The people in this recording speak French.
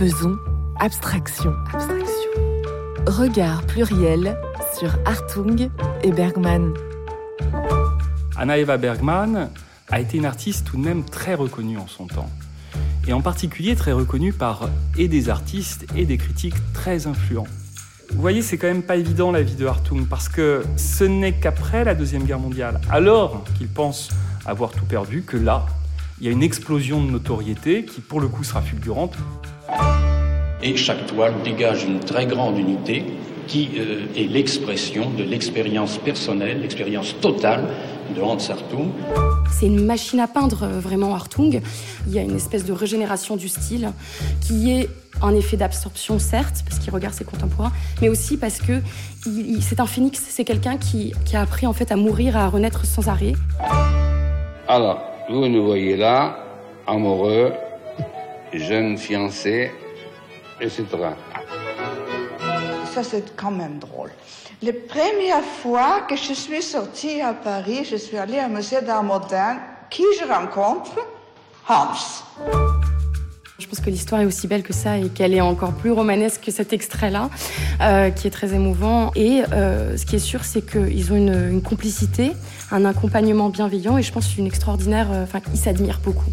Faisons abstraction. Abstraction. Regard pluriel sur Hartung et Bergman. Anna Eva Bergman a été une artiste tout de même très reconnue en son temps. Et en particulier très reconnue par et des artistes et des critiques très influents. Vous voyez, c'est quand même pas évident la vie de Hartung parce que ce n'est qu'après la Deuxième Guerre mondiale, alors qu'il pense avoir tout perdu, que là, il y a une explosion de notoriété qui pour le coup sera fulgurante. Et chaque toile dégage une très grande unité qui euh, est l'expression de l'expérience personnelle, l'expérience totale de Hans Hartung. C'est une machine à peindre euh, vraiment Hartung. Il y a une espèce de régénération du style qui est un effet d'absorption certes, parce qu'il regarde ses contemporains, mais aussi parce que c'est un phénix, c'est quelqu'un qui, qui, a appris en fait à mourir, à renaître sans arrêt. Alors, vous nous voyez là, amoureux, jeune fiancé, etc. Ça, c'est quand même drôle. La première fois que je suis sortie à Paris, je suis allée au musée d'art moderne. Qui je rencontre Hans. Je pense que l'histoire est aussi belle que ça et qu'elle est encore plus romanesque que cet extrait-là, euh, qui est très émouvant. Et euh, ce qui est sûr, c'est qu'ils ont une, une, complicité, un accompagnement bienveillant et je pense une extraordinaire. Euh, enfin, ils s'admirent beaucoup.